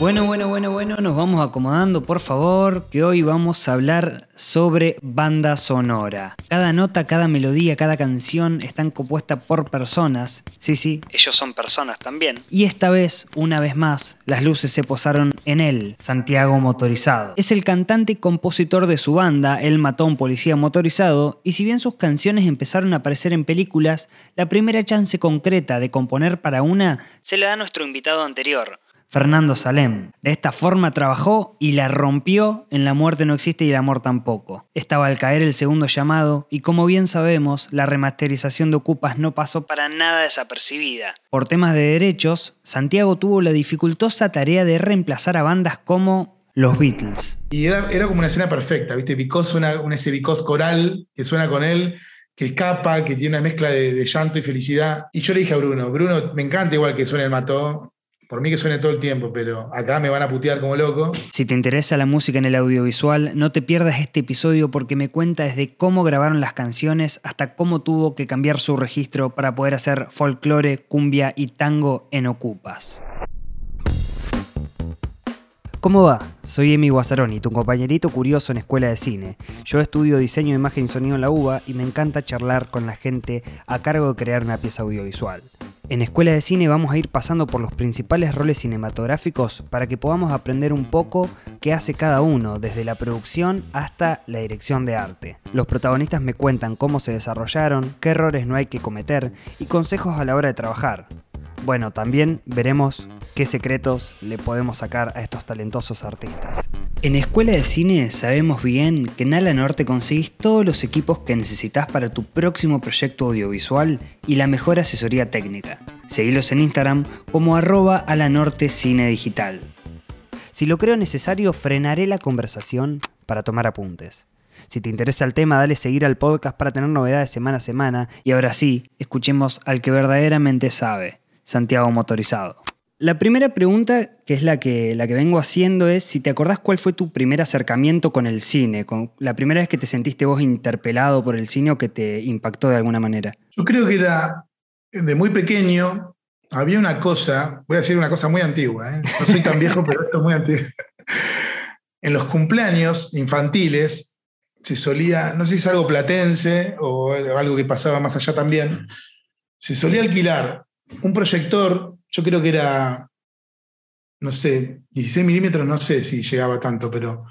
Bueno, bueno, bueno, bueno, nos vamos acomodando, por favor, que hoy vamos a hablar sobre banda sonora. Cada nota, cada melodía, cada canción están compuestas por personas. Sí, sí, ellos son personas también. Y esta vez, una vez más, las luces se posaron en él, Santiago Motorizado. Es el cantante y compositor de su banda, El Matón Policía Motorizado, y si bien sus canciones empezaron a aparecer en películas, la primera chance concreta de componer para una se la da a nuestro invitado anterior. Fernando Salem. De esta forma trabajó y la rompió en La muerte no existe y el amor tampoco. Estaba al caer el segundo llamado y como bien sabemos, la remasterización de Ocupas no pasó para nada desapercibida. Por temas de derechos, Santiago tuvo la dificultosa tarea de reemplazar a bandas como los Beatles. Y era, era como una escena perfecta, ¿viste? Suena un ese Vicós coral que suena con él, que escapa, que tiene una mezcla de, de llanto y felicidad. Y yo le dije a Bruno, Bruno, me encanta igual que suene el mató, por mí que suene todo el tiempo, pero acá me van a putear como loco. Si te interesa la música en el audiovisual, no te pierdas este episodio porque me cuenta desde cómo grabaron las canciones hasta cómo tuvo que cambiar su registro para poder hacer folclore, cumbia y tango en Ocupas. ¿Cómo va? Soy Emi Guazzaroni, tu compañerito curioso en Escuela de Cine. Yo estudio diseño de imagen y sonido en la UBA y me encanta charlar con la gente a cargo de crear una pieza audiovisual. En Escuela de Cine vamos a ir pasando por los principales roles cinematográficos para que podamos aprender un poco qué hace cada uno, desde la producción hasta la dirección de arte. Los protagonistas me cuentan cómo se desarrollaron, qué errores no hay que cometer y consejos a la hora de trabajar. Bueno, también veremos qué secretos le podemos sacar a estos talentosos artistas. En Escuela de Cine sabemos bien que en Ala Norte conseguís todos los equipos que necesitas para tu próximo proyecto audiovisual y la mejor asesoría técnica. Seguilos en Instagram como arroba Alanorte Cine Digital. Si lo creo necesario, frenaré la conversación para tomar apuntes. Si te interesa el tema, dale seguir al podcast para tener novedades semana a semana. Y ahora sí, escuchemos al que verdaderamente sabe, Santiago Motorizado. La primera pregunta, que es la que, la que vengo haciendo, es si te acordás cuál fue tu primer acercamiento con el cine, con la primera vez que te sentiste vos interpelado por el cine o que te impactó de alguna manera. Yo creo que era de muy pequeño, había una cosa, voy a decir una cosa muy antigua, ¿eh? no soy tan viejo, pero esto es muy antiguo. En los cumpleaños infantiles se solía, no sé si es algo platense o algo que pasaba más allá también, se solía alquilar un proyector yo creo que era, no sé, 16 milímetros, no sé si llegaba tanto, pero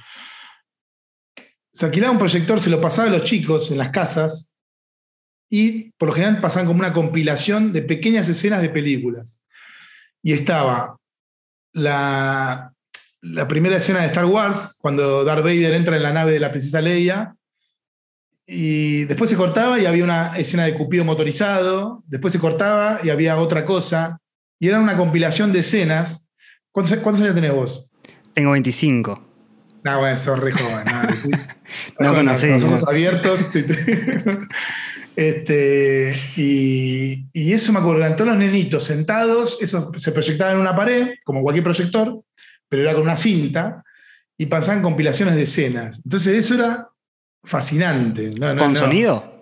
se alquilaba un proyector, se lo pasaba a los chicos en las casas y por lo general pasaban como una compilación de pequeñas escenas de películas. Y estaba la, la primera escena de Star Wars, cuando Darth Vader entra en la nave de la princesa Leia, y después se cortaba y había una escena de Cupido motorizado, después se cortaba y había otra cosa, y era una compilación de escenas. ¿Cuántos, cuántos años tenés vos? Tengo 25. No, bueno, sos re joven. No, no conocí. Los ojos abiertos. este, y, y, eso me acuerdo, eran todos los nenitos sentados, eso se proyectaba en una pared, como cualquier proyector, pero era con una cinta, y pasaban compilaciones de escenas. Entonces eso era fascinante. No, ¿Con sonido?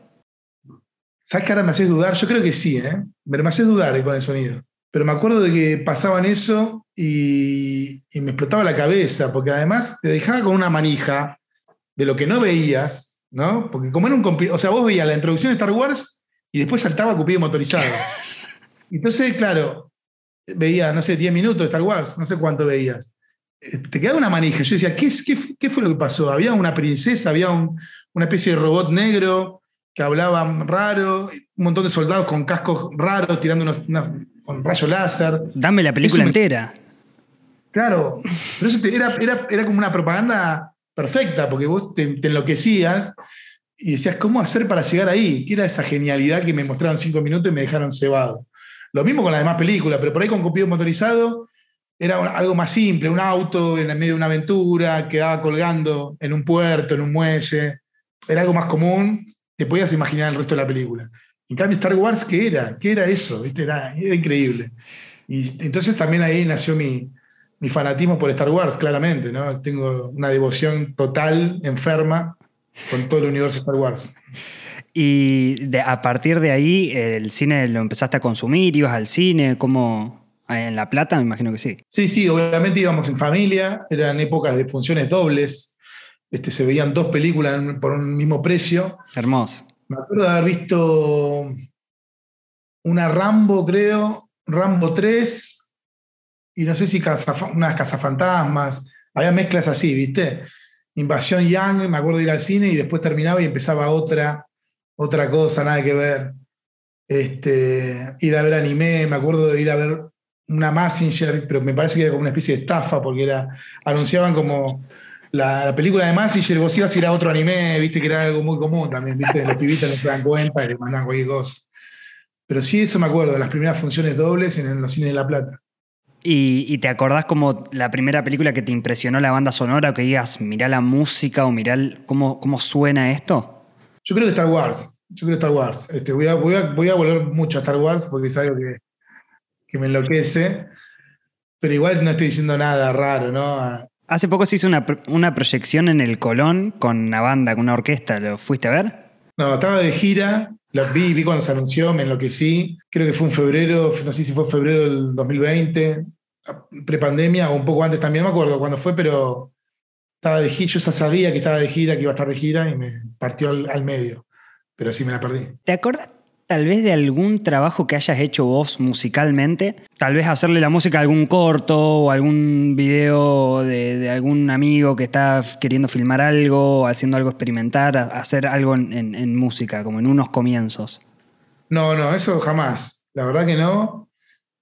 ¿Sabes que ahora me haces dudar? Yo creo que sí, ¿eh? Me haces dudar con el sonido. Pero me acuerdo de que pasaban eso y, me explotaba la cabeza, porque además te dejaba con una manija de lo que no veías, ¿no? Porque como era un... O sea, vos veías la introducción de Star Wars y después saltaba Cupido motorizado. Entonces, claro, veía, no sé, 10 minutos de Star Wars, no sé cuánto veías. Eh, te quedaba una manija. Yo decía, ¿qué, qué, fue lo que pasó? Había una princesa, había una especie de robot negro que hablaba raro, un montón de soldados con cascos raros tirando unos, con rayo láser. Dame la película entera. Claro, pero eso era, era, como una propaganda perfecta, porque vos te, enloquecías y decías, ¿cómo hacer para llegar ahí? ¿Qué era esa genialidad que me mostraron cinco minutos y me dejaron cebado? Lo mismo con las demás películas, pero por ahí con Cupido motorizado era algo más simple, un auto en medio de una aventura, quedaba colgando en un puerto, en un muelle, era algo más común, te podías imaginar el resto de la película. En cambio, Star Wars, ¿qué era? ¿Qué era eso? Era, increíble. Y entonces también ahí nació mi, fanatismo por Star Wars, claramente. ¿no? Tengo una devoción total, enferma, con todo el universo de Star Wars. Y a partir de ahí, ¿el cine lo empezaste a consumir? ¿Ibas al cine? ¿Cómo, En La Plata me imagino que sí. Sí, sí, obviamente íbamos en familia, eran épocas de funciones dobles, este, se veían dos películas por un mismo precio. Hermoso. Me acuerdo de haber visto una Rambo, creo, Rambo 3, y no sé si unas cazafantasmas, había mezclas así, ¿viste? Invasión Young, me acuerdo de ir al cine y después terminaba y empezaba otra, otra cosa, nada que ver. Este, ir a ver anime, me acuerdo de ir a ver una Messenger, pero me parece que era como una especie de estafa, porque era, anunciaban como la, película de Messenger, vos ibas a ir a otro anime, viste que era algo muy común también, viste, los pibitos no se dan cuenta y le mandaban cualquier cosa. Pero sí, eso me acuerdo, de las primeras funciones dobles en los cines de La Plata. ¿Y, te acordás como la primera película que te impresionó la banda sonora o que digas, mirá la música o mirá cómo, cómo suena esto? Yo creo que Star Wars. Yo creo Star Wars. Este, voy, a, voy, a, voy, a, volver mucho a Star Wars porque es algo que, que, me enloquece. Pero igual no estoy diciendo nada raro, ¿no? Hace poco se hizo una, una proyección en el Colón con una banda, con una orquesta. ¿Lo fuiste a ver? No, estaba de gira. La vi, vi cuando se anunció, me enloquecí. Creo que fue en febrero, no sé si fue febrero del 2020 prepandemia o un poco antes también, no me acuerdo cuándo fue, pero estaba de gira, yo ya sabía que estaba de gira, que iba a estar de gira y me partió al, medio, pero sí me la perdí. ¿Te acuerdas tal vez de algún trabajo que hayas hecho vos musicalmente? Tal vez hacerle la música a algún corto o algún video de, algún amigo que está queriendo filmar algo, haciendo algo experimentar, hacer algo en, música, como en unos comienzos. No, no, eso jamás. La verdad que no.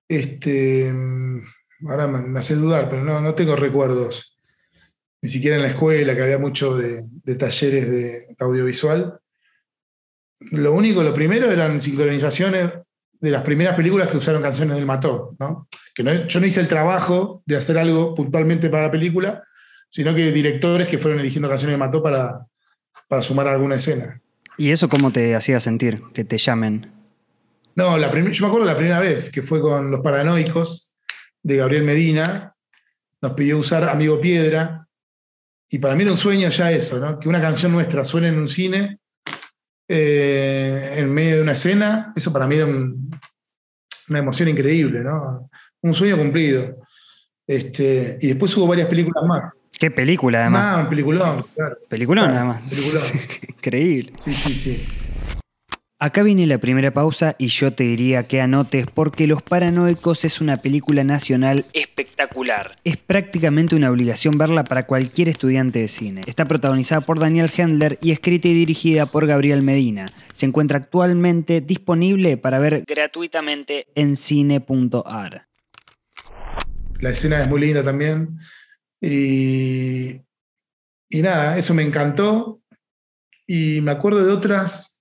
Este, ahora me, hace dudar, pero no, no tengo recuerdos. Ni siquiera en la escuela, que había mucho de, talleres de audiovisual. Lo único, lo primero eran sincronizaciones de las primeras películas que usaron canciones del Mató, ¿no? Que yo no hice el trabajo de hacer algo puntualmente para la película, sino que directores que fueron eligiendo canciones del Mató para, para sumar alguna escena. ¿Y eso cómo te hacía sentir, que te llamen? No, la yo me acuerdo la primera vez, que fue con Los Paranoicos, de Gabriel Medina, nos pidió usar Amigo Piedra, y para mí era un sueño ya eso, ¿no? que una canción nuestra suene en un cine, eh, en medio de una escena, eso para mí era una emoción increíble, ¿no? un sueño cumplido. Este, y después hubo varias películas más. ¿Qué película además? Ah, un peliculón, claro. Peliculón además. Increíble. Sí, sí, sí. Acá viene la primera pausa y yo te diría que anotes porque Los Paranoicos es una película nacional espectacular. Es prácticamente una obligación verla para cualquier estudiante de cine. Está protagonizada por Daniel Hendler y escrita y dirigida por Gabriel Medina. Se encuentra actualmente disponible para ver gratuitamente en cine.ar. La escena es muy linda también. Y, y nada, eso me encantó. Y me acuerdo de otras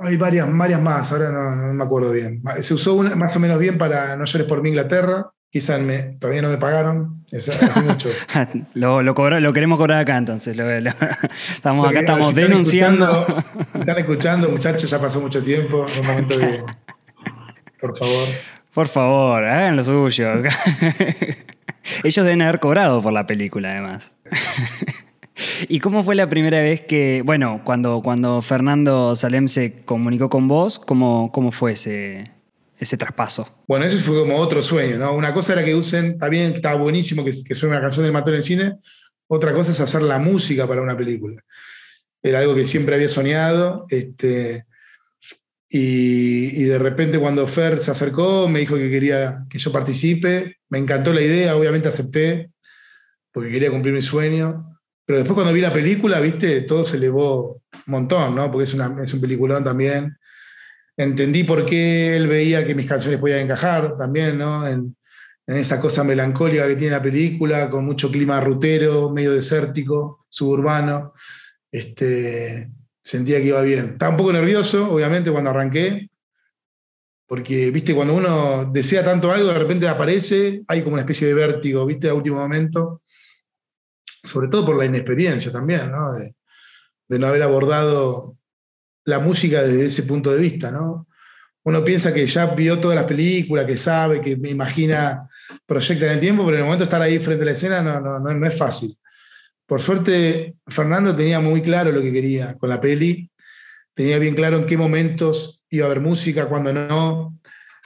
hay varias, varias más, ahora no, me acuerdo bien. Se usó más o menos bien para No llores por mi Inglaterra. Quizás me, todavía no me pagaron. hace mucho. lo, lo, queremos cobrar acá entonces. estamos acá, estamos denunciando. están escuchando, muchachos, ya pasó mucho tiempo. Un momento de. Por favor. Por favor, hagan lo suyo. Ellos deben haber cobrado por la película, además. ¿Y cómo fue la primera vez que, bueno, cuando, cuando Fernando Salem se comunicó con vos, cómo, cómo fue ese, ese traspaso? Bueno, ese fue como otro sueño, ¿no? Una cosa era que usen, está bien, estaba buenísimo que, que suene una canción del Matón en cine, otra cosa es hacer la música para una película. Era algo que siempre había soñado, este, y, y, de repente cuando Fer se acercó, me dijo que quería que yo participe, me encantó la idea, obviamente acepté, porque quería cumplir mi sueño. Pero después cuando vi la película, viste, todo se elevó un montón, ¿no? Porque es, una, es un peliculón también. Entendí por qué él veía que mis canciones podían encajar también, ¿no? En, esa cosa melancólica que tiene la película, con mucho clima rutero, medio desértico, suburbano. Este, sentía que iba bien. Estaba un poco nervioso, obviamente, cuando arranqué, porque, viste, cuando uno desea tanto algo, de repente aparece, hay como una especie de vértigo, viste, a último momento sobre todo por la inexperiencia también, ¿no? De, no haber abordado la música desde ese punto de vista, ¿no? Uno piensa que ya vio todas las películas, que sabe, que me imagina, proyecta en el tiempo, pero en el momento de estar ahí frente a la escena no, no, no, es fácil. Por suerte, Fernando tenía muy claro lo que quería con la peli, tenía bien claro en qué momentos iba a haber música, cuándo no.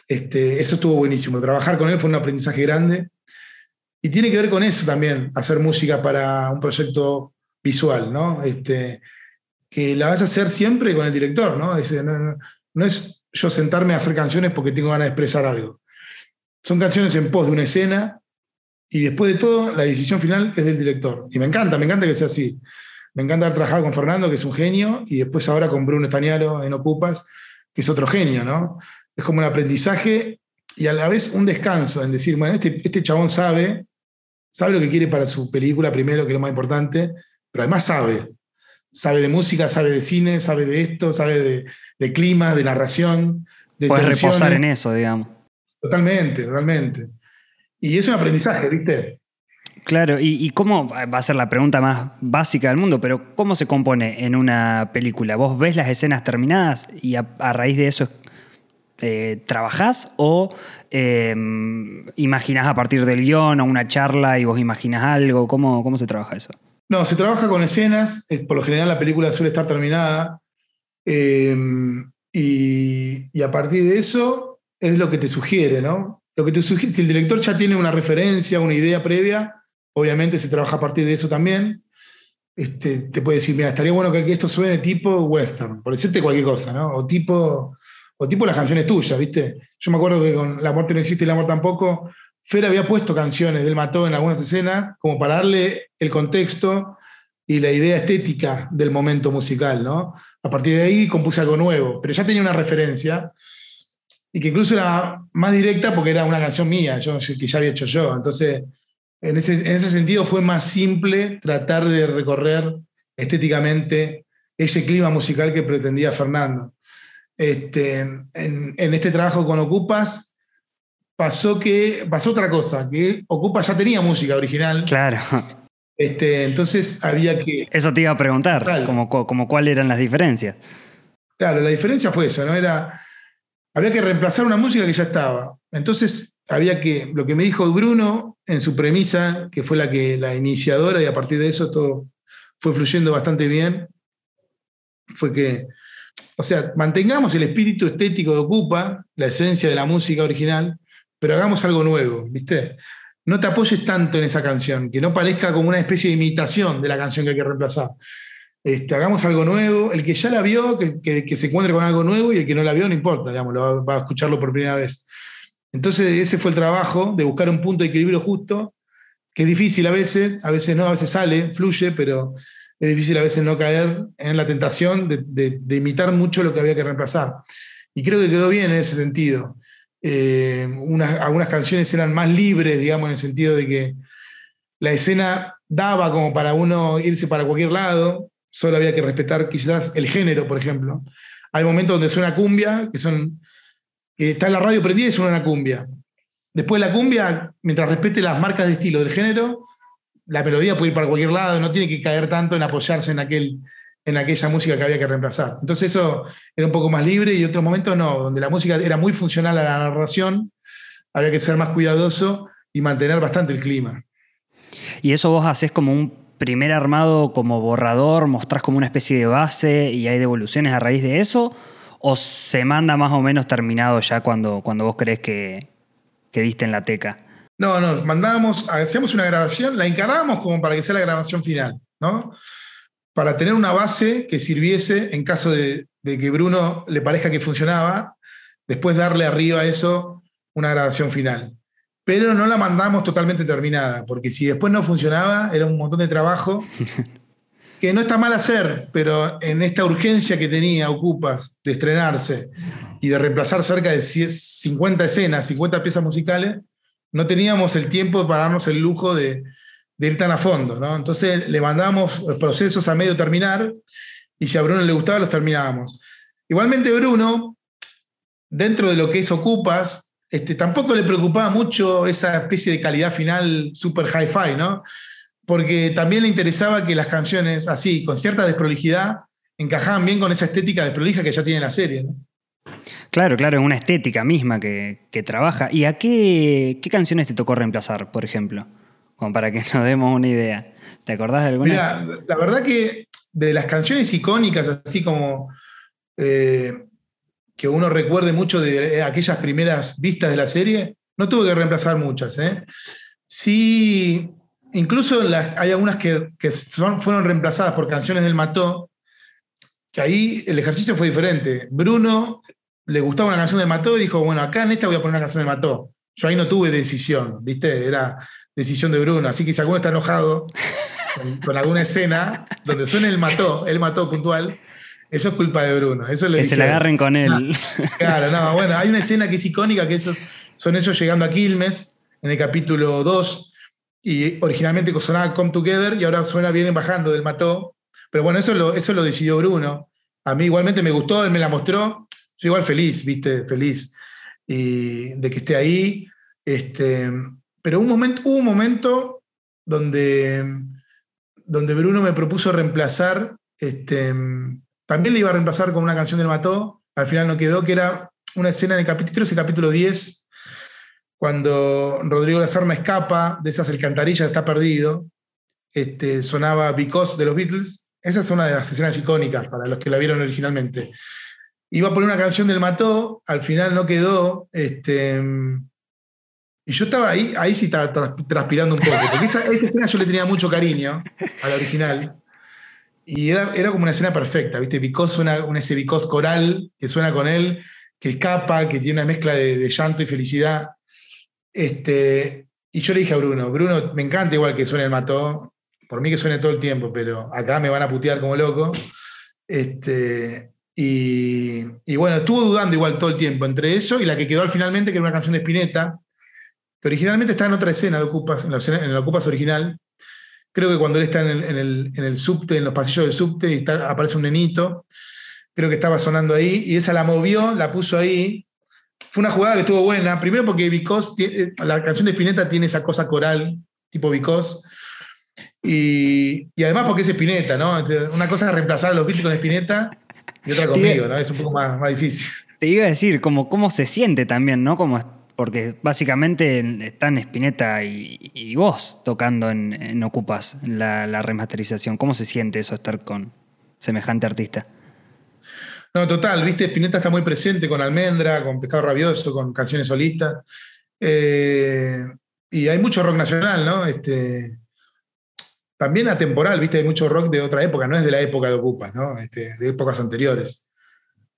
Este, eso estuvo buenísimo. Trabajar con él fue un aprendizaje grande. Y tiene que ver con eso también, hacer música para un proyecto visual, ¿no? Este, que la vas a hacer siempre con el director, ¿no? no, no es yo sentarme a hacer canciones porque tengo ganas de expresar algo. Son canciones en pos de una escena y después de todo la decisión final es del director. Y me encanta, me encanta que sea así. Me encanta haber trabajado con Fernando, que es un genio, y después ahora con Bruno Estañaro en Ocupas, que es otro genio, ¿no? Es como un aprendizaje y a la vez un descanso en decir, bueno, este, este chabón sabe, sabe lo que quiere para su película primero, que es lo más importante, pero además sabe. Sabe de música, sabe de cine, sabe de esto, sabe de, clima, de narración. De Puedes reposar en eso, digamos. Totalmente, totalmente. Y es un aprendizaje, ¿viste? Claro, ¿Y, cómo, va a ser la pregunta más básica del mundo, pero cómo se compone en una película? ¿Vos ves las escenas terminadas y a, raíz de eso eh, trabajás o eh, imaginás a partir del guion o una charla y vos imaginás algo? ¿Cómo, cómo se trabaja eso? No, se trabaja con escenas, por lo general la película suele estar terminada em, y, y a partir de eso es lo que te sugiere, ¿no? Lo que te sugiere, si el director ya tiene una referencia, una idea previa, obviamente se trabaja a partir de eso también. Este, te puede decir, mira, estaría bueno que esto suene tipo western, por decirte cualquier cosa, ¿no? O tipo, o tipo las canciones tuyas, ¿viste? Yo me acuerdo que con La muerte no existe y el amor tampoco, Fer había puesto canciones del Mató en algunas escenas como para darle el contexto y la idea estética del momento musical, ¿no? A partir de ahí compuse algo nuevo, pero ya tenía una referencia y que incluso era más directa porque era una canción mía, yo, que ya había hecho yo. Entonces, en ese, en ese sentido fue más simple tratar de recorrer estéticamente ese clima musical que pretendía Fernando. Este, en, en, este trabajo con Ocupas pasó que pasó otra cosa, que Ocupas ya tenía música original. Claro. Este, entonces había que... Eso te iba a preguntar, como, como cuáles eran las diferencias. Claro, la diferencia fue eso, ¿no? Era había que reemplazar una música que ya estaba. Entonces, había que, lo que me dijo Bruno en su premisa, que fue la, que, la iniciadora, y a partir de eso todo fue fluyendo bastante bien, fue que, o sea, mantengamos el espíritu estético de Ocupa, la esencia de la música original, pero hagamos algo nuevo, ¿viste? No te apoyes tanto en esa canción, que no parezca como una especie de imitación de la canción que hay que reemplazar. Este, hagamos algo nuevo. El que ya la vio, que, se encuentre con algo nuevo y el que no la vio, no importa, digamos, va, a escucharlo por primera vez. Entonces, ese fue el trabajo de buscar un punto de equilibrio justo, que es difícil a veces, a veces no, a veces sale, fluye, pero es difícil a veces no caer en la tentación de, imitar mucho lo que había que reemplazar. Y creo que quedó bien en ese sentido. Eh, algunas canciones eran más libres, digamos, en el sentido de que la escena daba como para uno irse para cualquier lado, solo había que respetar quizás el género, por ejemplo. Hay momentos donde suena cumbia, que son está en la radio prendida y suena una cumbia. Después la cumbia, mientras respete las marcas de estilo del género, la melodía puede ir para cualquier lado, no tiene que caer tanto en apoyarse en, aquel, en aquella música que había que reemplazar. Entonces eso era un poco más libre y otros momentos no, donde la música era muy funcional a la narración, había que ser más cuidadoso y mantener bastante el clima. Y eso vos haces como un primer armado como borrador, mostrás como una especie de base y hay devoluciones a raíz de eso? ¿O se manda más o menos terminado ya cuando, cuando vos crees que, que diste en la teca? No, no, mandábamos, hacíamos una grabación, la encargábamos como para que sea la grabación final, ¿no? Para tener una base que sirviese en caso de, de que Bruno le parezca que funcionaba, después darle arriba a eso una grabación final pero no la mandamos totalmente terminada, porque si después no funcionaba, era un montón de trabajo, que no está mal hacer, pero en esta urgencia que tenía Ocupas de estrenarse y de reemplazar cerca de 50 escenas, 50 piezas musicales, no teníamos el tiempo para darnos el lujo de, ir tan a fondo. ¿no? Entonces le mandamos procesos a medio terminar y si a Bruno le gustaba, los terminábamos. Igualmente Bruno, dentro de lo que es Ocupas, este, tampoco le preocupaba mucho esa especie de calidad final super hi-fi, ¿no? Porque también le interesaba que las canciones así, con cierta desprolijidad, encajaban bien con esa estética desprolija que ya tiene la serie, ¿no? Claro, claro, es una estética misma que, trabaja. ¿Y a qué, canciones te tocó reemplazar, por ejemplo? Como para que nos demos una idea. ¿Te acordás de alguna? Mira, la verdad que de las canciones icónicas, así como eh, que uno recuerde mucho de aquellas primeras vistas de la serie, no tuve que reemplazar muchas. ¿eh? Sí, incluso hay algunas que, fueron reemplazadas por canciones del Mató, que ahí el ejercicio fue diferente. Bruno le gustaba una canción del Mató y dijo, bueno, acá en esta voy a poner una canción del Mató. Yo ahí no tuve decisión, ¿viste? Era decisión de Bruno. Así que si alguno está enojado con, alguna escena donde suene el Mató, el Mató puntual, eso es culpa de Bruno. Eso que se la agarren con él. claro, no, bueno, hay una escena que es icónica, que son ellos llegando a Quilmes, en el capítulo 2, y originalmente sonaba Come Together y ahora suena Vienen Bajando del Mató. Pero bueno, eso lo, eso lo decidió Bruno. A mí igualmente me gustó, él me la mostró. Yo igual feliz, viste, feliz y de que esté ahí. Este, pero un momento, hubo un momento donde, donde Bruno me propuso reemplazar, este, también le iba a reemplazar con una canción del Mató, al final no quedó, que era una escena en el capítulo, el capítulo 10, cuando Rodrigo Lazarna escapa de esas alcantarillas, está perdido, este, sonaba Because de los Beatles. Esa es una de las escenas icónicas para los que la vieron originalmente. Iba a poner una canción del Mató, al final no quedó. Este, y yo estaba ahí, ahí sí estaba transpirando un poco, porque esa, escena yo le tenía mucho cariño a la original. Y era, era como una escena perfecta, ¿viste? Because suena, un ese Because coral que suena con él, que escapa, que tiene una mezcla de, de llanto y felicidad. Este, y yo le dije a Bruno, Bruno, me encanta igual que suene el mató, por mí que suene todo el tiempo, pero acá me van a putear como loco. Este, y, bueno, estuvo dudando igual todo el tiempo entre eso y la que quedó al finalmente, que era una canción de Spinetta, que originalmente está en otra escena de Ocupas, en la, Ocupas original. Creo que cuando él está en el, en el, subte, en los pasillos del subte, y aparece un nenito, creo que estaba sonando ahí, y esa la movió, la puso ahí, fue una jugada que estuvo buena. Primero porque Because, eh, la canción de Spinetta tiene esa cosa coral, tipo Because. Y, además porque es Spinetta, ¿no? Una cosa es reemplazar a los Beatles con Spinetta y otra conmigo, ¿no? Es un poco más, difícil. Te iba a decir, como, cómo se siente también, ¿no? Como, porque básicamente están Spinetta y, vos tocando en, Ocupas la, la remasterización. ¿Cómo se siente eso estar con semejante artista? No, total, viste, Spinetta está muy presente con Almendra, con Pescado Rabioso, con canciones solistas. Eh, y hay mucho rock nacional, ¿no? Este, también atemporal, viste, hay mucho rock de otra época, no es de la época de Ocupas, ¿no? Este, de épocas anteriores.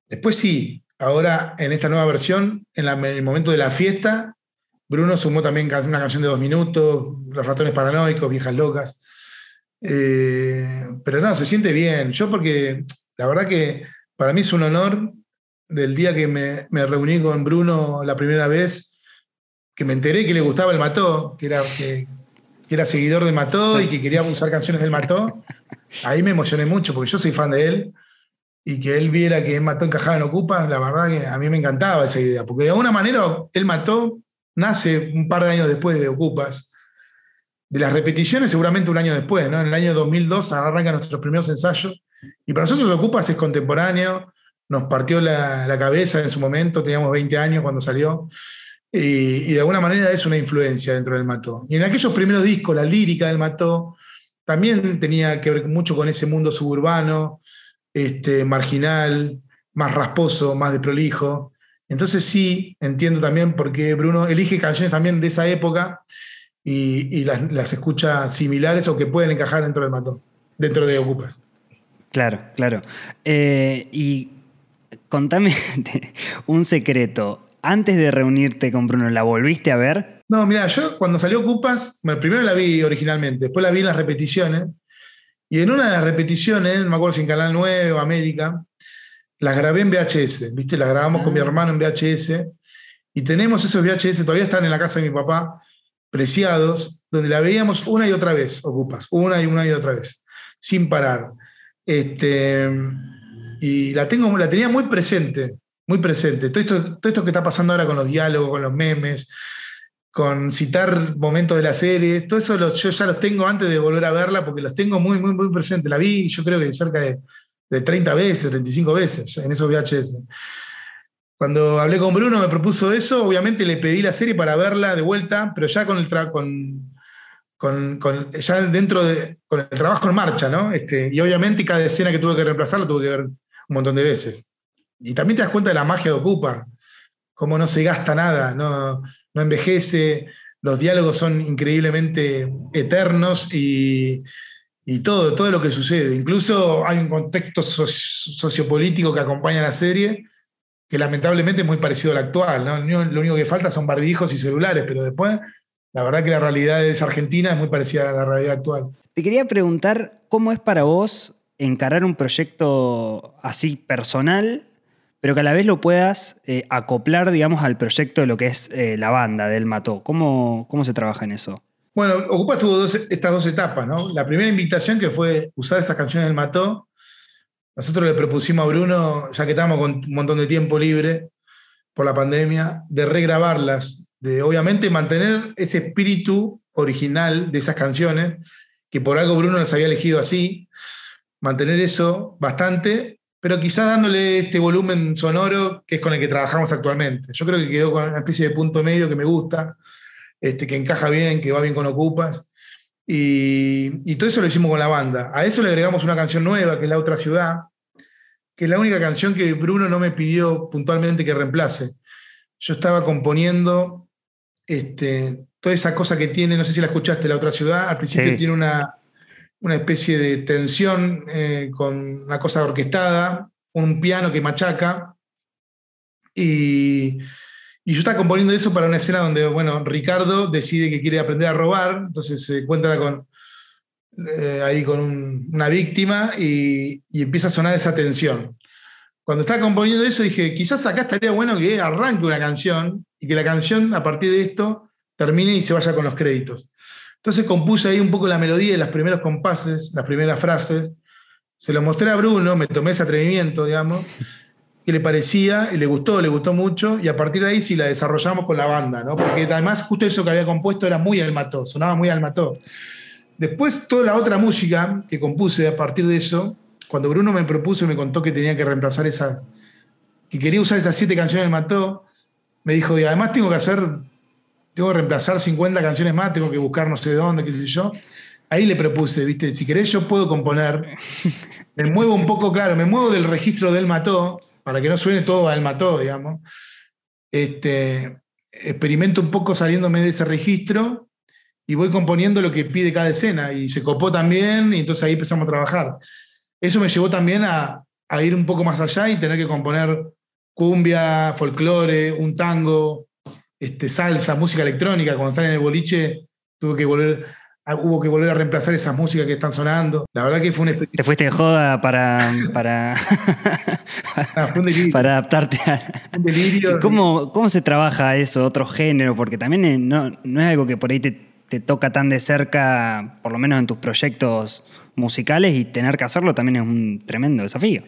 Después sí, ahora en esta nueva versión, en, el momento de la fiesta, Bruno sumó también una canción de dos minutos, Los ratones paranoicos, Viejas locas. Eh, pero no, se siente bien. Yo porque la verdad que para mí es un honor del día que me, reuní con Bruno la primera vez, que me enteré que le gustaba el Mató, que era, que, era seguidor de Mató y que quería usar canciones del Mató. Ahí me emocioné mucho porque yo soy fan de él y que él viera que Mató encajaba en Ocupas, la verdad que a mí me encantaba esa idea, porque de alguna manera él Mató nace un par de años después de Ocupas. De las repeticiones, seguramente un año después, ¿no? En el año 2002 arrancan nuestros primeros ensayos y para nosotros Ocupas es contemporáneo, nos partió la, cabeza en su momento, teníamos 20 años cuando salió, y, de alguna manera es una influencia dentro del Mató. Y en aquellos primeros discos, la lírica del Mató también tenía que ver mucho con ese mundo suburbano, este, marginal, más rasposo, más de prolijo. Entonces sí, entiendo también por qué Bruno elige canciones también de esa época y, las, las, escucha similares o que pueden encajar dentro del Mató, dentro de Ocupas. Claro, claro. Eh, y contame un secreto. Antes de reunirte con Bruno, ¿la volviste a ver? No, mira, yo cuando salió Cupas, primero la vi originalmente, después la vi en las repeticiones. Y en una de las repeticiones, no me acuerdo si en Canal 9 o América, las grabé en VHS, ¿viste? Las grabamos con mi ah. hermano en VHS. Y tenemos esos VHS, todavía están en la casa de mi papá, preciados, donde la veíamos una y otra vez, Ocupas, una y una y otra vez, sin parar. Este, y la, tengo, la tenía muy presente, muy presente. Todo esto, todo esto que está pasando ahora con los diálogos, con los memes, con citar momentos de la serie, todo eso yo ya los tengo antes de volver a verla porque los tengo muy, muy, muy presentes. La vi yo creo que cerca de, de 30 veces, 35 veces en esos VHS. Cuando hablé con Bruno me propuso eso, obviamente le pedí la serie para verla de vuelta, pero ya con el, con, con, ya dentro de, con el trabajo en marcha, ¿no? Este, y obviamente cada escena que tuve que reemplazar la tuve que ver un montón de veces. Y también te das cuenta de la magia de Ocupa, cómo no se gasta nada, no, no envejece, los diálogos son increíblemente eternos y, y todo, todo lo que sucede. Incluso hay un contexto sociopolítico que acompaña la serie que lamentablemente es muy parecido al actual. Lo único que falta son barbijos y celulares, pero después la verdad que la realidad esa Argentina es muy parecida a la realidad actual. Te quería preguntar cómo es para vos encarar un proyecto así personal, pero que a la vez lo puedas eh, acoplar, digamos, al proyecto de lo que es eh, la banda del Mató. ¿Cómo, ¿Cómo se trabaja en eso? Bueno, Ocupa tuvo estas dos etapas, ¿no? La primera invitación que fue usar estas canciones del Mató. Nosotros le propusimos a Bruno, ya que estábamos con un montón de tiempo libre por la pandemia, de regrabarlas, de obviamente mantener ese espíritu original de esas canciones, que por algo Bruno las había elegido así, mantener eso bastante, pero quizá dándole este volumen sonoro que es con el que trabajamos actualmente. Yo creo que quedó con una especie de punto medio que me gusta, este, que encaja bien, que va bien con Ocupas. Y, todo eso lo hicimos con la banda. A eso le agregamos una canción nueva, que es La Otra Ciudad, que es la única canción que Bruno no me pidió puntualmente que reemplace. Yo estaba componiendo este, toda esa cosa que tiene, no sé si la escuchaste, La Otra Ciudad, al principio tiene una, una, especie de tensión eh, con una cosa orquestada, un piano que machaca, y y yo estaba componiendo eso para una escena donde, bueno, Ricardo decide que quiere aprender a robar, entonces se encuentra con, eh, ahí con una víctima y, empieza a sonar esa tensión. Cuando estaba componiendo eso dije, quizás acá estaría bueno que arranque una canción y que la canción a partir de esto termine y se vaya con los créditos. Entonces compuse ahí un poco la melodía y los primeros compases, las primeras frases. Se lo mostré a Bruno, me tomé ese atrevimiento, digamos que le parecía y le gustó, le gustó mucho, y a partir de ahí sí la desarrollamos con la banda, ¿no? Porque además justo eso que había compuesto era muy almató, sonaba muy almató. Después toda la otra música que compuse a partir de eso, cuando Bruno me propuso y me contó que tenía que reemplazar esa, que quería usar esas siete canciones del Mató, me dijo, y además tengo que hacer, tengo que reemplazar 50 canciones más, tengo que buscar no sé dónde, qué sé yo. Ahí le propuse, viste, si querés yo puedo componer, me muevo un poco, claro, me muevo del registro del Mató, para que no suene todo al mató, digamos, este, experimento un poco saliéndome de ese registro y voy componiendo lo que pide cada escena y se copó también y entonces ahí empezamos a trabajar. Eso me llevó también a, a ir un poco más allá y tener que componer cumbia, folclore, un tango, este, salsa, música electrónica. Cuando están en el boliche tuve que volver hubo que volver a reemplazar esas músicas que están sonando. La verdad que fue un Te fuiste de joda para. para, ah, para adaptarte a. Un delirio. ¿Cómo, ¿Cómo se trabaja eso, otro género? Porque también eh, no, no es algo que por ahí te, te, toca tan de cerca, por lo menos en tus proyectos musicales, y tener que hacerlo también es un tremendo desafío.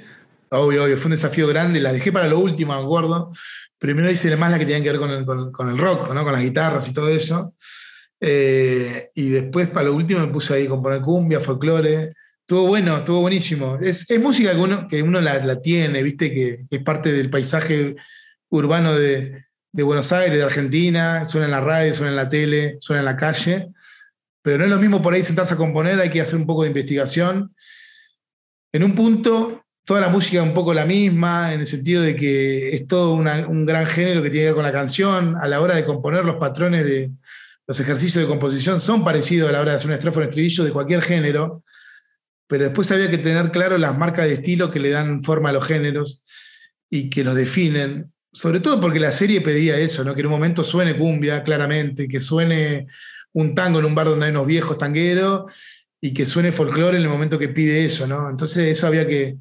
Obvio, obvio, fue un desafío grande. La dejé para lo último, me acuerdo. Primero hice más las que tenían que ver con el, con, el rock, ¿no? con las guitarras y todo eso. Eh, y después, para lo último, me puse ahí a componer cumbia, folclore. Estuvo bueno, estuvo buenísimo. Es, música que uno, que uno la, tiene, viste, que, es parte del paisaje urbano de, Buenos Aires, de Argentina. Suena en la radio, suena en la tele, suena en la calle. Pero no es lo mismo por ahí sentarse a componer, hay que hacer un poco de investigación. En un punto, toda la música un poco la misma, en el sentido de que es todo un gran género que tiene que ver con la canción. A la hora de componer los patrones de, los ejercicios de composición son parecidos a la hora de hacer un estrofa o un estribillo de cualquier género, pero después había que tener claro las marcas de estilo que le dan forma a los géneros y que los definen, sobre todo porque la serie pedía eso, ¿no? que en un momento suene cumbia claramente, que suene un tango en un bar donde hay unos viejos tangueros y que suene folclore en el momento que pide eso. ¿no? Entonces eso había que,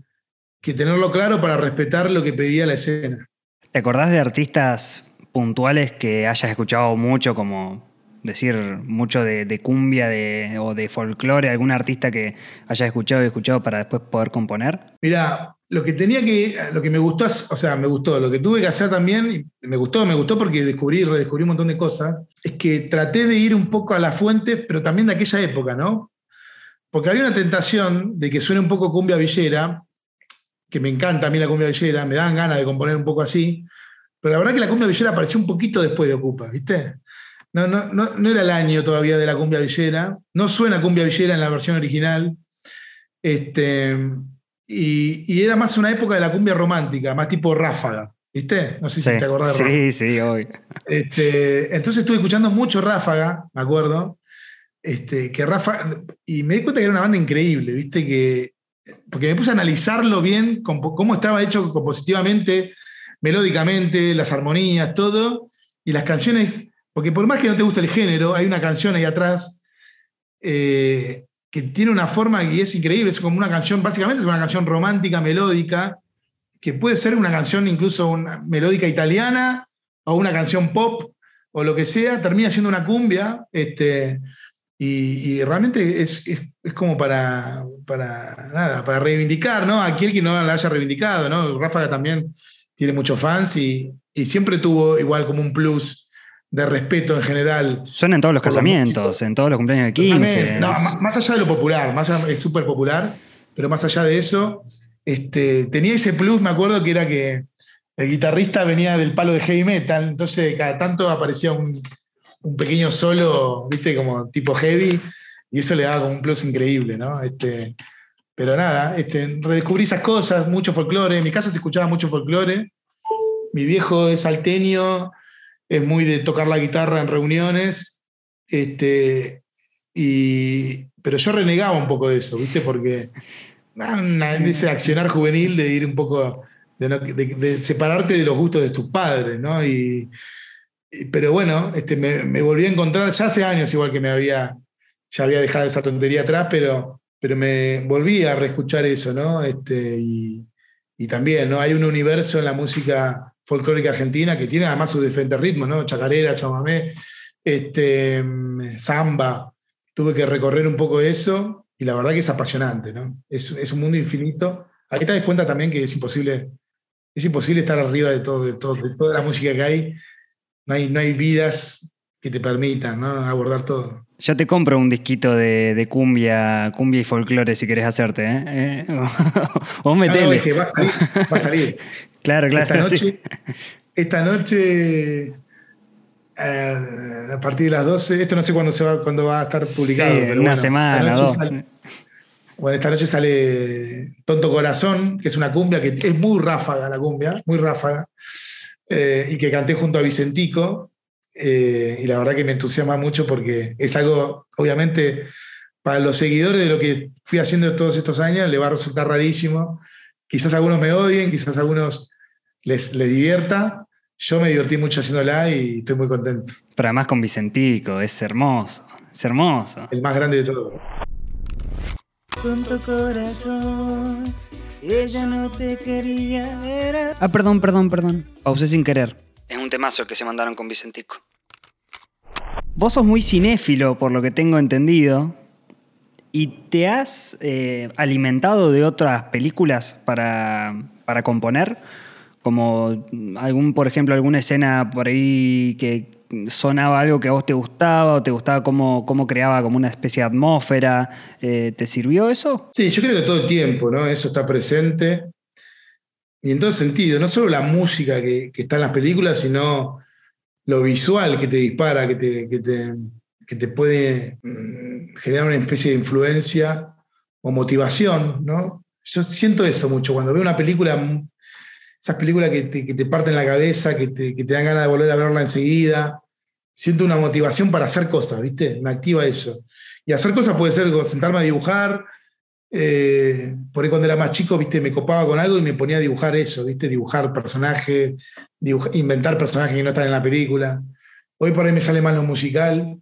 que tenerlo claro para respetar lo que pedía la escena. ¿Te acordás de artistas puntuales que hayas escuchado mucho como decir mucho de, cumbia o de folclore, algún artista que haya escuchado y escuchado para después poder componer? Mira, lo que tenía que, lo que me gustó, o sea, me gustó, lo que tuve que hacer también, me gustó, me gustó porque descubrí, redescubrí un montón de cosas, es que traté de ir un poco a la fuente, pero también de aquella época, ¿no? Porque había una tentación de que suene un poco cumbia villera, que me encanta a mí la cumbia villera, me dan ganas de componer un poco así, pero la verdad que la cumbia villera apareció un poquito después de Ocupa, ¿viste? No, no, no, era el año todavía de la cumbia villera. No suena cumbia villera en la versión original. Este, y, era más una época de la cumbia romántica, más tipo ráfaga. ¿Viste? No sé si te acordás de Sí, sí, hoy. Este, entonces estuve escuchando mucho Ráfaga, me acuerdo. Este, que Ráfaga, y me di cuenta que era una banda increíble, ¿viste? Que, porque me puse a analizarlo bien, cómo estaba hecho compositivamente, melódicamente, las armonías, todo, y las canciones, porque por más que no te guste el género, hay una canción ahí atrás eh, que tiene una forma y es increíble, es como una canción, básicamente es una canción romántica, melódica, que puede ser una canción incluso una melódica italiana o una canción pop o lo que sea, termina siendo una cumbia, este, y, realmente es, como para, para, nada, para reivindicar, ¿no? Aquel que no la haya reivindicado, ¿no? Ráfaga también tiene muchos fans y, y siempre tuvo igual como un plus de respeto en general. Suena en todos los casamientos, en todos los cumpleaños de 15. No, más allá de lo popular, más es súper popular, pero más allá de eso, este, tenía ese plus, me acuerdo que era que el guitarrista venía del palo de heavy metal, entonces cada tanto aparecía un, pequeño solo, viste, como tipo heavy, y eso le daba como un plus increíble, ¿no? Este, pero nada, este, redescubrí esas cosas, mucho folclore, en mi casa se escuchaba mucho folclore, mi viejo es salteño, es muy de tocar la guitarra en reuniones, este, y, pero yo renegaba un poco de eso, ¿viste? Porque de ese accionar juvenil de ir un poco, de, separarte de los gustos de tus padres, ¿no? Y, pero bueno, este, me, volví a encontrar, ya hace años igual que me había, ya había dejado esa tontería atrás, pero, pero me volví a reescuchar eso, ¿no? Este, y, y también, ¿no? Hay un universo en la música folclórica argentina, que tiene además sus diferentes ritmos, ¿no? Chacarera, chamamé, este, samba. Tuve que recorrer un poco eso y la verdad que es apasionante, ¿no? Es, un mundo infinito. Ahí te das cuenta también que es imposible, es imposible estar arriba de todo, de todo, de toda la música que hay. No hay, no hay vidas que te permitan ¿no? abordar todo. Yo te compro un disquito de, cumbia, cumbia y folclore si querés hacerte, ¿eh? ¿Eh? o metele. No, va a salir, va a salir. claro, claro. Esta noche, esta noche eh, a partir de las 12, esto no sé cuándo, se va, cuándo va a estar publicado. Sí, una semana, dos. bueno, esta noche sale Tonto Corazón, que es una cumbia que es muy ráfaga la cumbia, muy ráfaga, y que canté junto a Vicentico, eh, y la verdad que me entusiasma mucho porque es algo, obviamente, para los seguidores de lo que fui haciendo todos estos años, le va a resultar rarísimo. Quizás algunos me odien, quizás algunos les, les divierta. Yo me divertí mucho haciéndola y estoy muy contento. Pero además con Vicentico, es hermoso, es hermoso. El más grande de todos. Con tu corazón, ella no te quería ver. Ah, perdón, perdón, perdón. Pausé sin querer. Es un temazo el que se mandaron con Vicentico. Vos sos muy cinéfilo, por lo que tengo entendido, y te has eh, alimentado de otras películas para, componer, como algún, por ejemplo, alguna escena por ahí que sonaba algo que a vos te gustaba o te gustaba cómo, cómo creaba como una especie de atmósfera. Eh, ¿Te sirvió eso? Sí, yo creo que todo el tiempo, ¿no? Eso está presente. Y en todo sentido, no solo la música que, está en las películas, sino lo visual que te dispara, que te, que te, puede mm, generar una especie de influencia o motivación, ¿no? Yo siento eso mucho cuando veo una película, esas películas que te, parten la cabeza, que te, que te dan ganas de volver a verla enseguida. Siento una motivación para hacer cosas, ¿viste? Me activa eso. Y hacer cosas puede ser sentarme a dibujar, eh, por ahí cuando era más chico, viste, me copaba con algo y me ponía a dibujar eso, viste, dibujar personajes, inventar personajes que no están en la película. Hoy por ahí me sale más lo musical,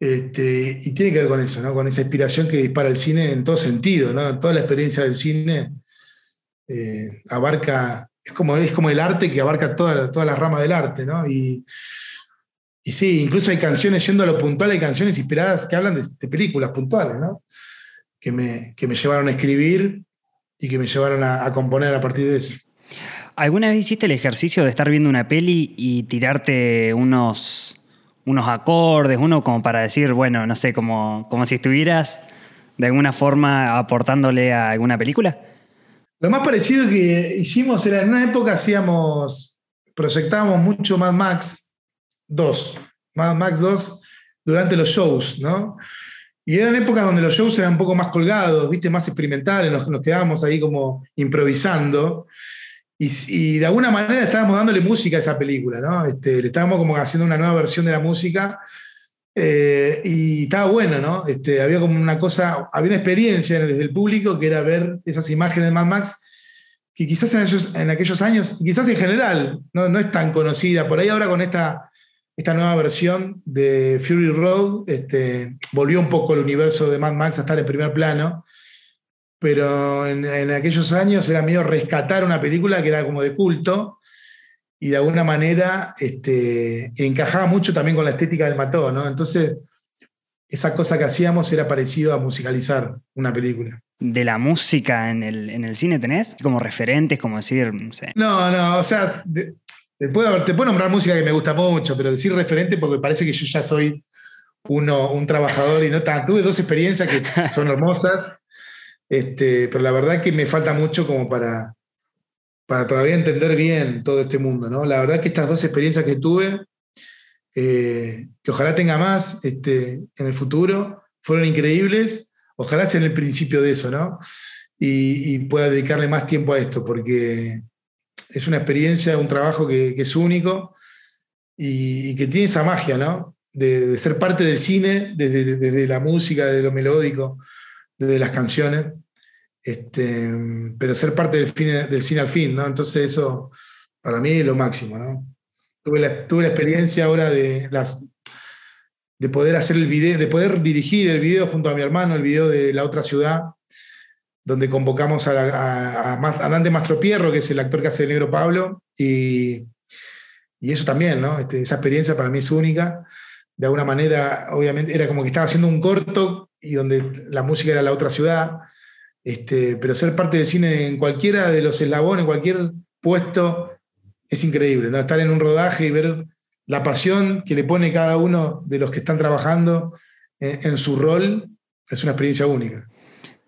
este, y tiene que ver con eso, ¿no? Con esa inspiración que dispara el cine en todo sentido, ¿no? Toda la experiencia del cine eh, abarca, es como, es como el arte que abarca todas toda las ramas del arte, ¿no? Y, y sí, incluso hay canciones, yendo a lo puntual, hay canciones inspiradas que hablan de, películas puntuales, ¿no? que me, me llevaron a escribir y que me llevaron a, componer a partir de eso. ¿Alguna vez hiciste el ejercicio de estar viendo una peli y tirarte unos, unos acordes, uno como para decir, bueno, no sé, como, como si estuvieras de alguna forma aportándole a alguna película? Lo más parecido que hicimos era en una época hacíamos, proyectábamos mucho Mad Max 2, Mad Max 2 durante los shows, ¿no? Y eran épocas donde los shows eran un poco más colgados, ¿viste? más experimentales, nos, nos quedábamos ahí como improvisando. Y, de alguna manera estábamos dándole música a esa película, ¿no? Este, le estábamos como haciendo una nueva versión de la música eh, y estaba bueno, ¿no? Este, había como una cosa, había una experiencia desde el público que era ver esas imágenes de Mad Max que quizás en, en aquellos años, quizás en general, no, no, es tan conocida. Por ahí ahora con esta, esta nueva versión de Fury Road, este, volvió un poco el universo de Mad Max a estar en primer plano pero en, aquellos años era medio rescatar una película que era como de culto y de alguna manera este, encajaba mucho también con la estética del Mató, ¿no? Entonces, esa cosa que hacíamos era parecido a musicalizar una película. ¿De la música en el, cine tenés? Como referentes, como decir, no sé. No, no, o sea, te, puedo, te puedo nombrar música que me gusta mucho, pero decir referente porque parece que yo ya soy uno, un trabajador y no tan. Tuve dos experiencias que son hermosas este, pero la verdad que me falta mucho como para, para todavía entender bien todo este mundo. ¿no? La verdad que estas dos experiencias que tuve, eh, que ojalá tenga más este, en el futuro, fueron increíbles. Ojalá sea en el principio de eso, ¿no? Y, pueda dedicarle más tiempo a esto, porque es una experiencia, un trabajo que, es único y, que tiene esa magia, ¿no? De, ser parte del cine, desde, desde la música, de lo melódico, de las canciones, este, pero ser parte del, del cine al fin, ¿no? Entonces eso para mí es lo máximo, ¿no? Tuve la, tuve la experiencia ahora de, las, de poder hacer el video, de poder dirigir el video junto a mi hermano, el video de La Otra Ciudad, donde convocamos a, a, Dante Mastropierro, que es el actor que hace el negro Pablo, y, y eso también, ¿no? Este, esa experiencia para mí es única. De alguna manera, obviamente, era como que estaba haciendo un corto y donde la música era la otra ciudad. Este, pero ser parte del cine en cualquiera de los eslabones, en cualquier puesto, es increíble. ¿no? Estar en un rodaje y ver la pasión que le pone cada uno de los que están trabajando en, su rol es una experiencia única.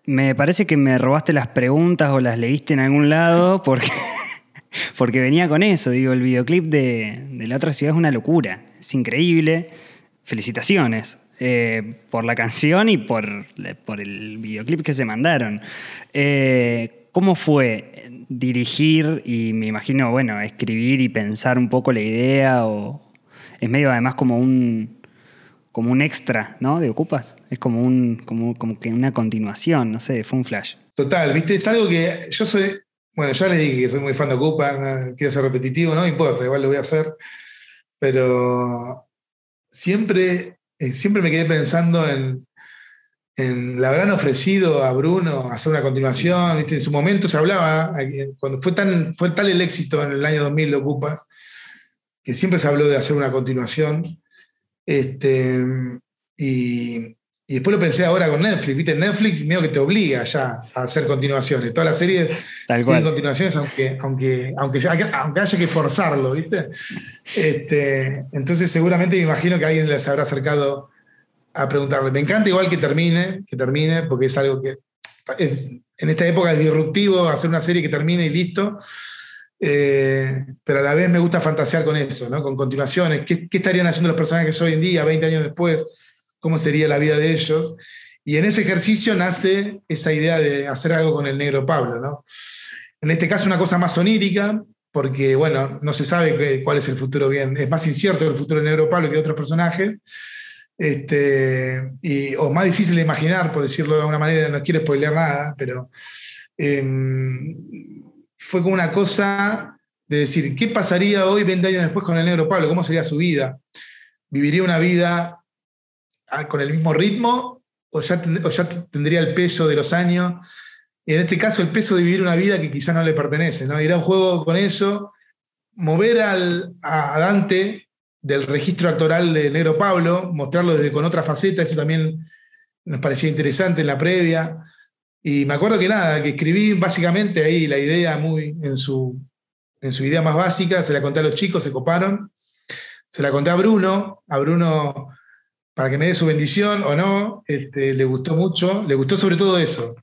Me parece que me robaste las preguntas o las leíste en algún lado porque, porque venía con eso. Digo, el videoclip de, de la otra ciudad es una locura. Es increíble. Felicitaciones. Eh, por la canción y por, por, el videoclip que se mandaron. Eh, ¿Cómo fue dirigir y me imagino, bueno, escribir y pensar un poco la idea? O es medio además como un, como un extra, ¿no? De Ocupas. Es como, un, como, como que una continuación, no sé, fue un flash. Total, viste, es algo que yo soy, bueno, ya les dije que soy muy fan de Ocupa, quiero ser repetitivo, no importa, igual lo voy a hacer, pero siempre eh, siempre me quedé pensando en, en, le habrán ofrecido a Bruno hacer una continuación, ¿viste? en su momento se hablaba, cuando fue, tan, fue tal el éxito en el año 2000 lo ocupas, que siempre se habló de hacer una continuación. Este, y, y después lo pensé ahora con Netflix, ¿viste? Netflix medio que te obliga ya a hacer continuaciones. Todas las series tienen continuaciones, aunque, aunque, aunque, aunque haya que forzarlo, ¿viste? Este, entonces seguramente me imagino que alguien les habrá acercado a preguntarle. Me encanta igual que termine, que termine, porque es algo que en esta época es disruptivo hacer una serie que termine y listo. Eh, pero a la vez me gusta fantasear con eso, ¿no? con continuaciones. ¿Qué, ¿Qué, estarían haciendo los personajes hoy en día, 20 años después? Cómo sería la vida de ellos. Y en ese ejercicio nace esa idea de hacer algo con el negro Pablo, ¿no? En este caso una cosa más onírica, porque, bueno, no se sabe cuál es el futuro bien, es más incierto el futuro del negro Pablo que otros personajes, este, y, o más difícil de imaginar, por decirlo de alguna manera, no quiero spoilear nada, pero em, fue como una cosa de decir, ¿qué pasaría hoy, 20 años después, con el negro Pablo? ¿Cómo sería su vida? ¿Viviría una vida con el mismo ritmo o ya, tendría el peso de los años. Y en este caso, el peso de vivir una vida que quizá no le pertenece. ¿no? Ir a un juego con eso, mover al, a Dante del registro actoral de Negro Pablo, mostrarlo desde con otra faceta, eso también nos parecía interesante en la previa. Y me acuerdo que nada, que escribí básicamente ahí la idea muy en su, en su idea más básica, se la conté a los chicos, se coparon. Se la conté a Bruno, a Bruno para que me dé su bendición o no, este, le gustó mucho, le gustó sobre todo eso.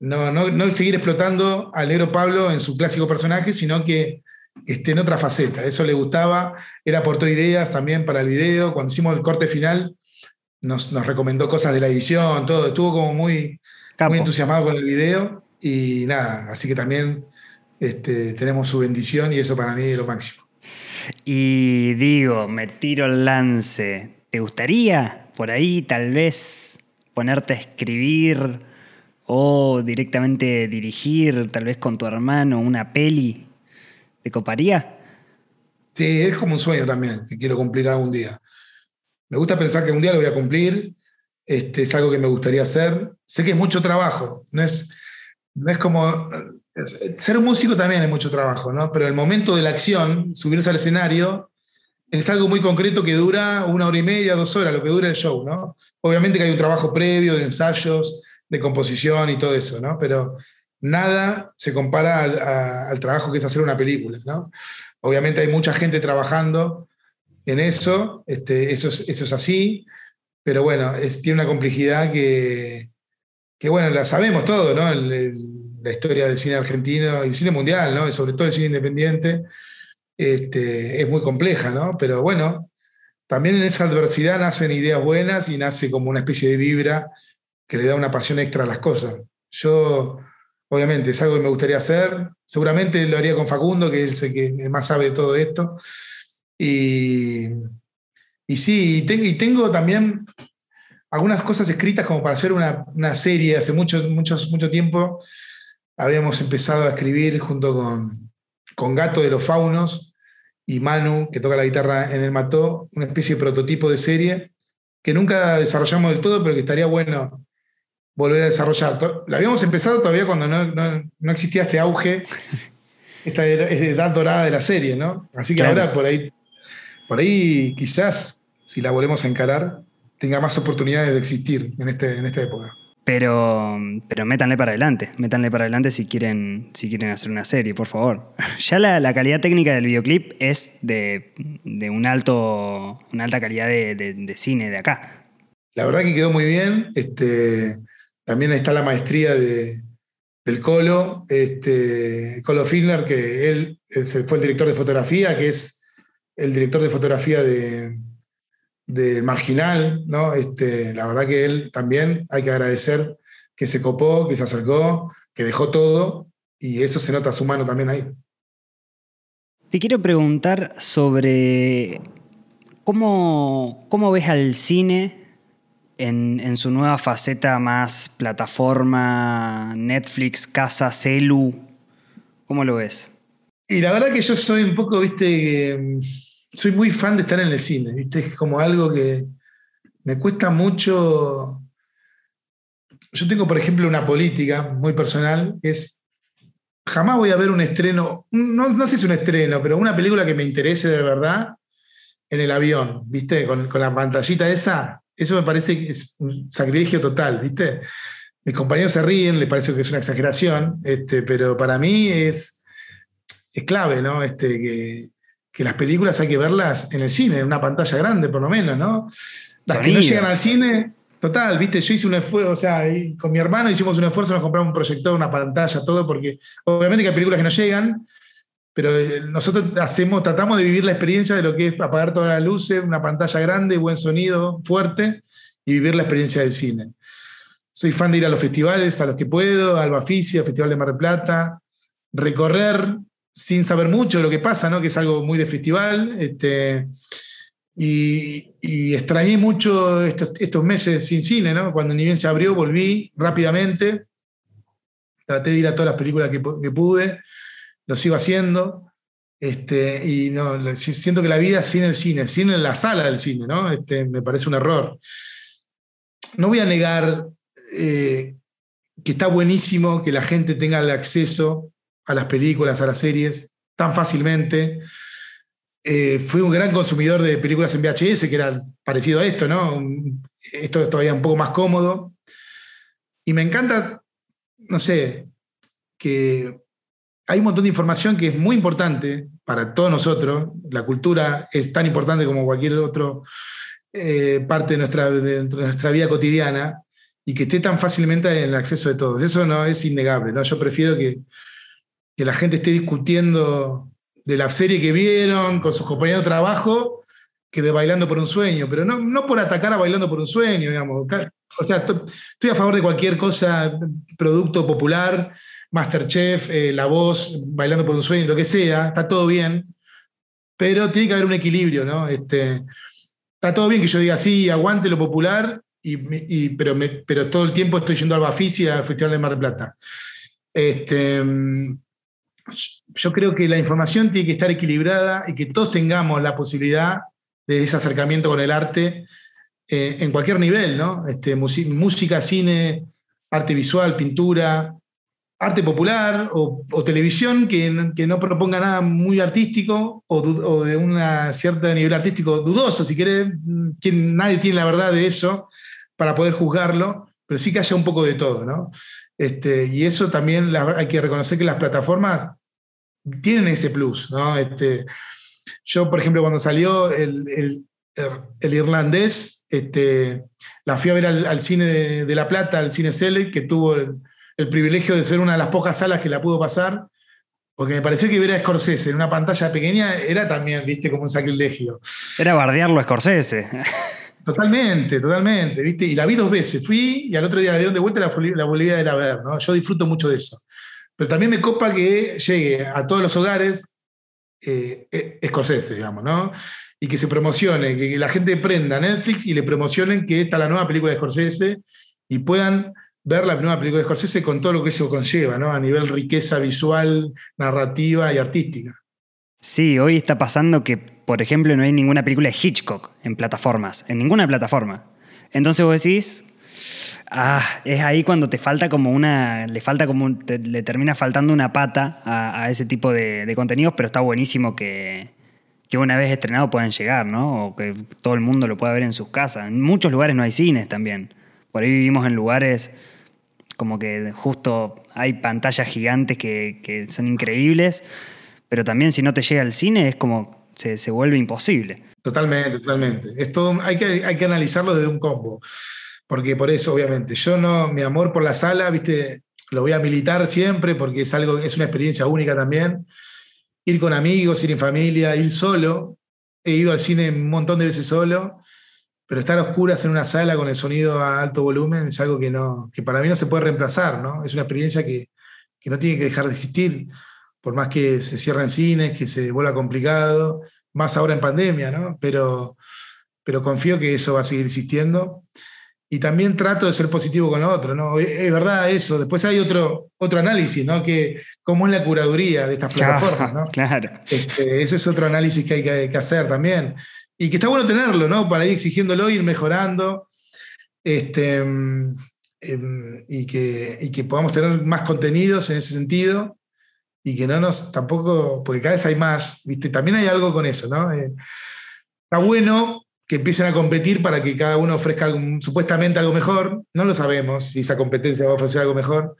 No, no, seguir explotando al negro Pablo en su clásico personaje, sino que, esté en otra faceta. Eso le gustaba, él aportó ideas también para el video. Cuando hicimos el corte final, nos, recomendó cosas de la edición, todo. Estuvo como muy, muy entusiasmado con el video y nada, así que también este, tenemos su bendición y eso para mí es lo máximo. Y digo, me tiro el lance. ¿Te gustaría por ahí tal vez ponerte a escribir o directamente dirigir, tal vez con tu hermano, una peli? ¿Te coparía? Sí, es como un sueño también, que quiero cumplir algún día. Me gusta pensar que un día lo voy a cumplir, este, es algo que me gustaría hacer. Sé que es mucho trabajo, no es, no es como... ser un músico también es mucho trabajo, ¿no? Pero el momento de la acción, subirse al escenario, es algo muy concreto que dura una hora y media, dos horas, lo que dura el show, ¿no? Obviamente que hay un trabajo previo de ensayos, de composición y todo eso, ¿no? Pero nada se compara al, trabajo que es hacer una película, ¿no? Obviamente hay mucha gente trabajando en eso, este, eso, es, eso es así, pero bueno, tiene una complejidad que, que, bueno, la sabemos todo, ¿no? la historia del cine argentino y el cine mundial, ¿no? Y sobre todo el cine independiente, este, es muy compleja, ¿no? Pero bueno, también en esa adversidad nacen ideas buenas y nace como una especie de vibra que le da una pasión extra a las cosas. Yo, obviamente, es algo que me gustaría hacer. Seguramente lo haría con Facundo, que él sé que más sabe de todo esto. Y, sí, y tengo, también algunas cosas escritas como para hacer una, serie. Hace mucho, mucho, mucho tiempo habíamos empezado a escribir junto con, con Gato de los Faunos y Manu, que toca la guitarra en el Mató, una especie de prototipo de serie que nunca desarrollamos del todo, pero que estaría bueno volver a desarrollar. La habíamos empezado todavía cuando no, existía este auge, esta edad dorada de la serie, ¿no? Así que ahora por ahí, por ahí quizás, si la volvemos a encarar, tenga más oportunidades de existir en, este, en esta época. Pero, pero métanle para adelante, métanle para adelante si quieren, si quieren hacer una serie, por favor. Ya la, calidad técnica del videoclip es de, un alto, una alta calidad de, cine de acá. La verdad que quedó muy bien. Este, también está la maestría de, del Colo, este, Colo Filner, que él fue el director de fotografía, que es el director de fotografía de, de Marginal, ¿no? Este, la verdad que él también hay que agradecer que se copó, que se acercó, que dejó todo, y eso se nota a su mano también ahí. Te quiero preguntar sobre cómo, cómo ves al cine en, su nueva faceta más plataforma, Netflix, casa, celu? ¿Cómo lo ves? Y la verdad que yo soy un poco, viste, soy muy fan de estar en el cine, viste, es como algo que me cuesta mucho. Yo tengo, por ejemplo, una política muy personal, es, jamás voy a ver un estreno, no, no sé si es un estreno, pero una película que me interese de verdad en el avión, viste, con, con la pantallita esa, eso me parece que es un sacrilegio total, ¿viste? Mis compañeros se ríen, les parece que es una exageración, este, pero para mí es, es clave, ¿no? Este, que, las películas hay que verlas en el cine, en una pantalla grande por lo menos, ¿no? Las que no llegan al cine, total, ¿viste? Yo hice un esfuerzo, o sea, con mi hermano hicimos un esfuerzo, nos compramos un proyector, una pantalla, todo, porque obviamente que hay películas que no llegan, pero eh, nosotros hacemos, tratamos de vivir la experiencia de lo que es apagar todas las luces, una pantalla grande, buen sonido, fuerte, y vivir la experiencia del cine. Soy fan de ir a los festivales, a los que puedo, Alba Ficia, Festival de Mar del Plata, recorrer sin saber mucho de lo que pasa, ¿no? que es algo muy de festival. Este, y, extrañé mucho estos, meses sin cine, ¿no? cuando ni bien se abrió, volví rápidamente. Traté de ir a todas las películas que, que pude lo sigo haciendo. Este, y no, siento que la vida sin el cine, sin la sala del cine, ¿no? Este, me parece un error. No voy a negar eh, que está buenísimo que la gente tenga el acceso a las películas, a las series, tan fácilmente. Eh, fui un gran consumidor de películas en VHS, que era parecido a esto, ¿no? Esto es todavía un poco más cómodo. Y me encanta, no sé, que hay un montón de información que es muy importante para todos nosotros. La cultura es tan importante como cualquier otra eh, parte de nuestra, de nuestra vida cotidiana y que esté tan fácilmente en el acceso de todos. Eso no es innegable. ¿no? Yo prefiero que, que la gente esté discutiendo de la serie que vieron con sus compañeros de trabajo que de Bailando por un Sueño, pero no, no por atacar a Bailando por un Sueño, digamos. O sea, estoy a favor de cualquier cosa, producto popular, Masterchef, eh, La Voz, Bailando por un Sueño, lo que sea, está todo bien, pero tiene que haber un equilibrio, ¿no? Este, está todo bien que yo diga, sí, aguante lo popular, y, pero, pero todo el tiempo estoy yendo al Bafisi al Festival de Mar del Plata. Este, yo creo que la información tiene que estar equilibrada y que todos tengamos la posibilidad de ese acercamiento con el arte eh, en cualquier nivel, ¿no? Este, música, cine, arte visual, pintura, arte popular o, televisión que, que, no proponga nada muy artístico o, de un cierto nivel artístico dudoso, si quiere, nadie tiene la verdad de eso para poder juzgarlo, pero sí que haya un poco de todo, ¿no? Este, y eso también hay que reconocer que las plataformas tienen ese plus, ¿no? Este, yo, por ejemplo, cuando salió el, irlandés, este, la fui a ver al, cine de, La Plata, al cine Cele, que tuvo el, privilegio de ser una de las pocas salas que la pudo pasar, porque me pareció que ver a Scorsese en una pantalla pequeña era también, viste, como un sacrilegio. Era bardearlo a Scorsese. Totalmente, totalmente, ¿viste? Y la vi dos veces. Fui y al otro día la dieron de vuelta la, la volví a ver, ¿no? Yo disfruto mucho de eso. Pero también me copa que llegue a todos los hogares eh, eh, Scorsese, digamos, ¿no? Y que se promocione, que la gente prenda Netflix y le promocionen que está la nueva película de Scorsese y puedan ver la nueva película de Scorsese con todo lo que eso conlleva, ¿no? A nivel riqueza visual, narrativa y artística. Sí, hoy está pasando que, por ejemplo, no hay ninguna película de Hitchcock en plataformas, en ninguna plataforma. Entonces vos decís, ah, es ahí cuando te falta como una, le falta como, le termina faltando una pata a, ese tipo de, contenidos, pero está buenísimo que, que una vez estrenado puedan llegar, ¿no? O que todo el mundo lo pueda ver en sus casas. En muchos lugares no hay cines también. Por ahí vivimos en lugares como que justo hay pantallas gigantes que, que son increíbles pero también si no te llega al cine es como se, se vuelve imposible. Totalmente, totalmente. Esto hay que, hay que analizarlo desde un combo, porque por eso, obviamente, yo no, mi amor por la sala, viste, lo voy a militar siempre porque es algo, es una experiencia única también. Ir con amigos, ir en familia, ir solo. He ido al cine un montón de veces solo, pero estar a oscuras en una sala con el sonido a alto volumen es algo que, no, que para mí no se puede reemplazar, ¿no? Es una experiencia que, que no tiene que dejar de existir por más que se cierren cines, que se vuelva complicado, más ahora en pandemia, ¿no? Pero, pero confío que eso va a seguir existiendo. Y también trato de ser positivo con lo otro, ¿no? Es verdad eso. Después hay otro, otro análisis, ¿no? Que cómo es la curaduría de estas plataformas, ¿no? Claro. Este, ese es otro análisis que hay que, hacer también. Y que está bueno tenerlo, ¿no? Para ir exigiéndolo, ir mejorando. Este, em, y, que, y que podamos tener más contenidos en ese sentido y que no nos tampoco, porque cada vez hay más, ¿viste? También hay algo con eso, ¿no? Eh, está bueno que empiecen a competir para que cada uno ofrezca supuestamente algo mejor, no lo sabemos si esa competencia va a ofrecer algo mejor,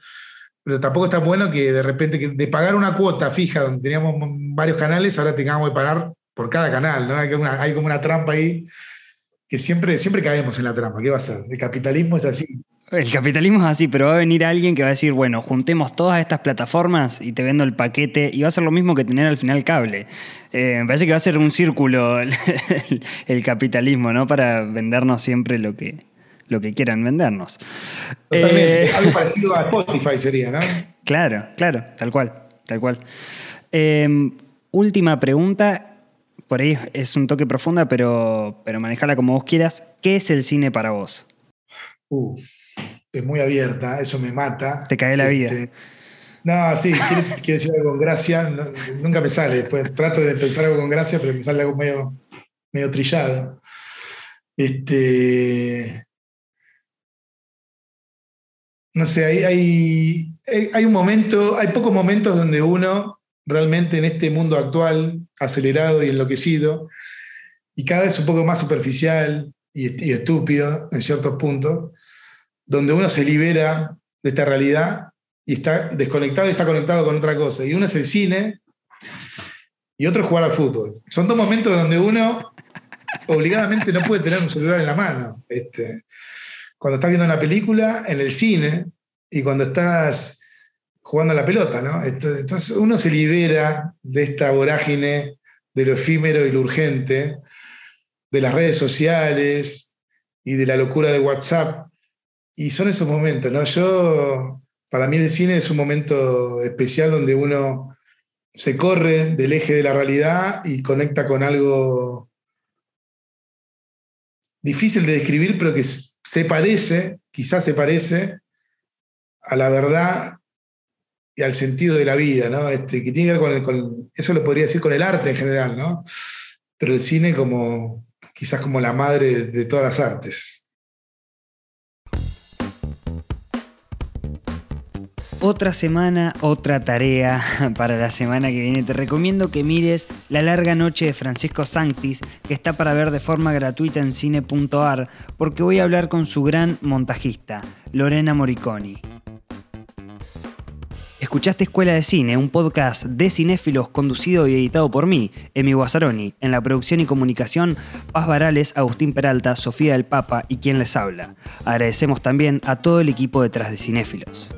pero tampoco está bueno que de repente de pagar una cuota fija donde teníamos varios canales, ahora tengamos que pagar por cada canal, ¿no? Hay, una, hay como una trampa ahí que siempre, siempre caemos en la trampa, ¿qué va a ser? El capitalismo es así. El capitalismo es así, pero va a venir alguien que va a decir, bueno, juntemos todas estas plataformas y te vendo el paquete y va a ser lo mismo que tener al final cable. Eh, me parece que va a ser un círculo el, capitalismo, ¿no? Para vendernos siempre lo que, lo que quieran vendernos. Eh, Algo parecido a Spotify sería, ¿no? Claro, claro, tal cual, tal cual. Em, última pregunta, por ahí es un toque profunda, pero, pero manejala como vos quieras. ¿Qué es el cine para vos? Uh es muy abierta, eso me mata. Te cae la vida. Este, no, sí, quiero, decir algo con gracia, nunca me sale. Después trato de pensar algo con gracia, pero me sale algo medio, medio trillado. Este, no sé, hay, hay, hay, un momento, hay pocos momentos donde uno realmente en este mundo actual, acelerado y enloquecido, y cada vez un poco más superficial y estúpido en ciertos puntos, donde uno se libera de esta realidad y está desconectado y está conectado con otra cosa. Y uno es el cine y otro es jugar al fútbol. Son dos momentos donde uno obligadamente no puede tener un celular en la mano. Este, cuando estás viendo una película, en el cine, y cuando estás jugando a la pelota, ¿no? Entonces uno se libera de esta vorágine de lo efímero y lo urgente de las redes sociales y de la locura de WhatsApp. Y son esos momentos, ¿no? Yo, para mí el cine es un momento especial donde uno se corre del eje de la realidad y conecta con algo difícil de describir, pero que se parece, quizás se parece a la verdad y al sentido de la vida, ¿no? Este, que tiene que ver con, con, eso lo podría decir con el arte en general, ¿no? Pero el cine como, quizás como la madre de todas las artes. Otra semana, otra tarea para la semana que viene. Te recomiendo que mires La larga noche de Francisco Sanctis, que está para ver de forma gratuita en cine.ar, porque voy a hablar con su gran montajista, Lorena Moriconi. Escuchaste Escuela de Cine, un podcast de cinéfilos conducido y editado por mí, Emi Guazzaroni. En la producción y comunicación, Paz Varales, Agustín Peralta, Sofía del Papa y quien les habla. Agradecemos también a todo el equipo detrás de Cinéfilos.